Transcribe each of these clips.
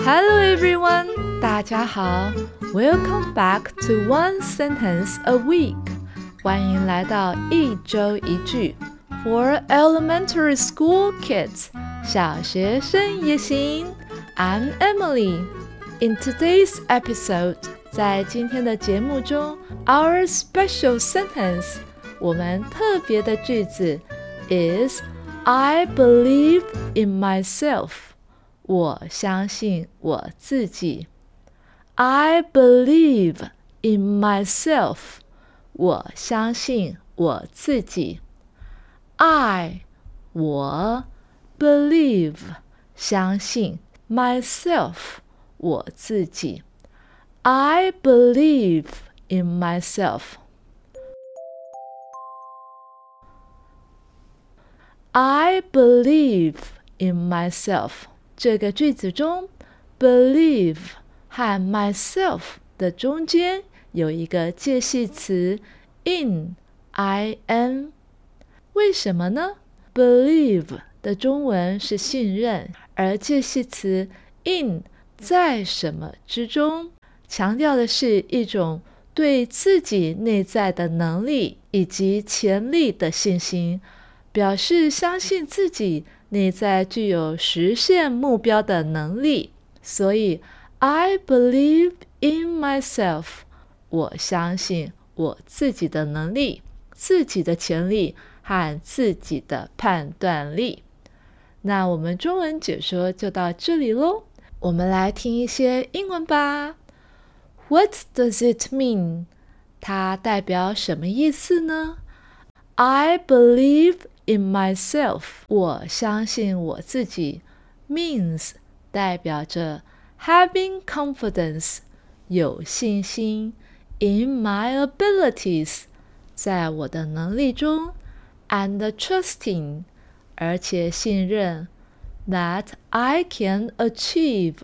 Hello everyone，大家好，Welcome back to One Sentence a Week，欢迎来到一周一句，For elementary school kids，小学生也行。I'm Emily. In today's episode，在今天的节目中，our special sentence，我们特别的句子 is I believe in myself。 我相信我自己。I believe in myself。我相信我自己。I 我 believe 相信 myself 我自己。I believe in myself. I believe in myself. 这个句子中，believe 和 myself 的中间有一个介系词 in，i n。为什么呢？believe 的中文是信任，而介系词 in 在什么之中，强调的是一种对自己内在的能力以及潜力的信心，表示相信自己。内在具有实现目标的能力，所以 I believe in myself。我相信我自己的能力、自己的潜力和自己的判断力。那我们中文解说就到这里喽。我们来听一些英文吧。What does it mean？它代表什么意思呢？I believe。In myself，我相信我自己，means 代表着 having confidence 有信心，in my abilities 在我的能力中，and trusting 而且信任 that I can achieve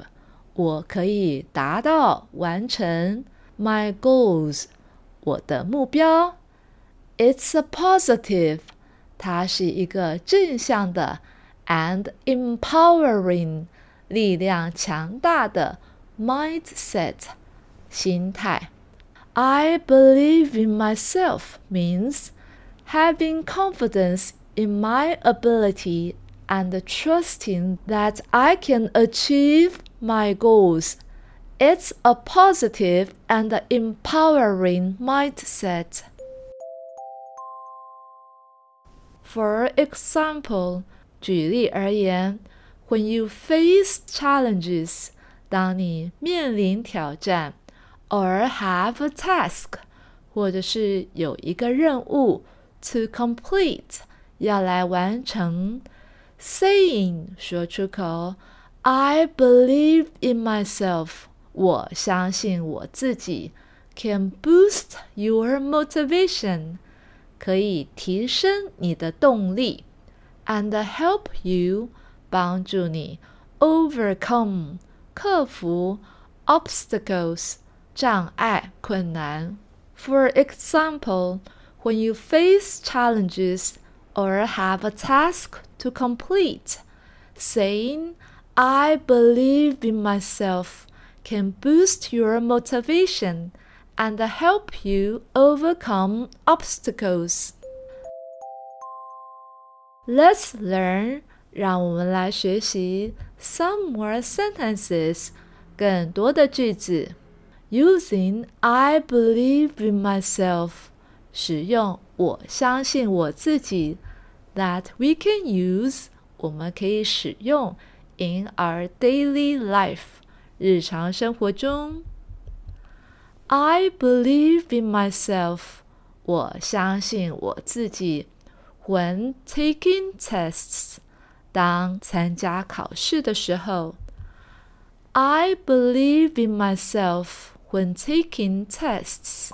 我可以达到完成 my goals 我的目标。It's a positive。 它是一个正向的 and empowering 力量强大的 mindset 心态。I believe in myself means having confidence in my ability and trusting that I can achieve my goals. It's a positive and empowering mindset. For example，举例而言，When you face challenges，当你面临挑战，or have a task，或者是有一个任务 to complete，要来完成，saying 说出口，I believe in myself，我相信我自己，can boost your motivation。 可以提升你的动力，and help you 帮助你 overcome 克服 obstacles 障碍困难。For example, when you face challenges or have a task to complete, saying I believe in myself can boost your motivation and help you overcome obstacles. Let's learn. 让我们来学习 some more sentences，更多的句子。Using I believe in myself，使用我相信我自己。That we can use，我们可以使用 in our daily life，日常生活中。 I believe in myself. 我相信我自己。When taking tests，当参加考试的时候。I believe in myself when taking tests.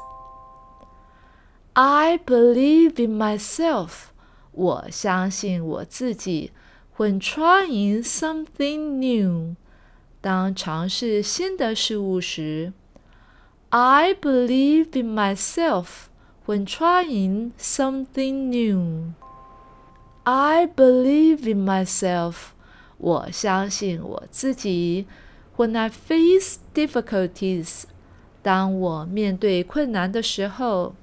I believe in myself. 我相信我自己。When trying something new，当尝试新的事物时。 I believe in myself when trying something new. I believe in myself. 我相信我自己 When I face difficulties，当我面对困难的时候，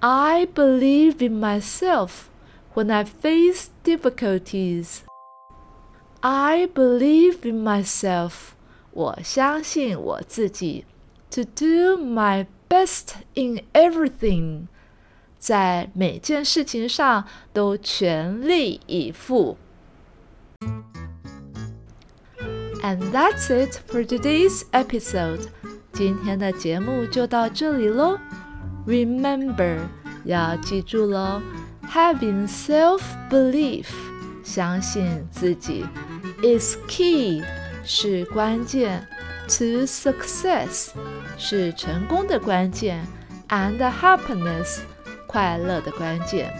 I believe in myself when I face difficulties. I believe in myself. 我相信我自己。 To do my best in everything. 在每件事情上都全力以赴。And that's it for today's episode. 今天的节目就到这里喽。Remember，要记住喽，having self-belief，相信自己，is key，是关键，to success， 是成功的关键，and happiness，快乐的关键。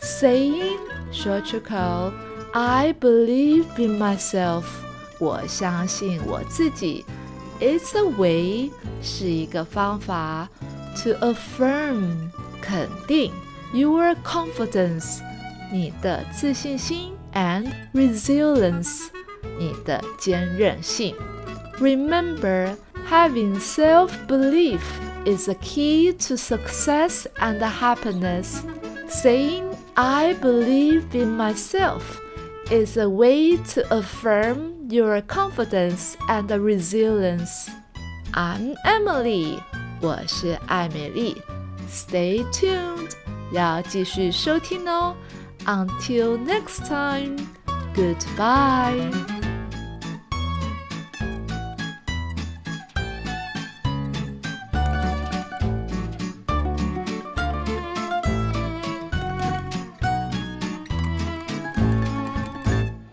Saying，说出口，I believe in myself。我相信我自己，It's a way 是一个方法，to affirm 肯定 your confidence 你的自信心 and resilience 你的坚韧性。Remember, having self-belief is a key to success and happiness. Saying I believe in myself is a way to affirm your confidence and resilience. I'm Emily，我是艾美丽。Stay tuned，要继续收听哦。Until next time, goodbye.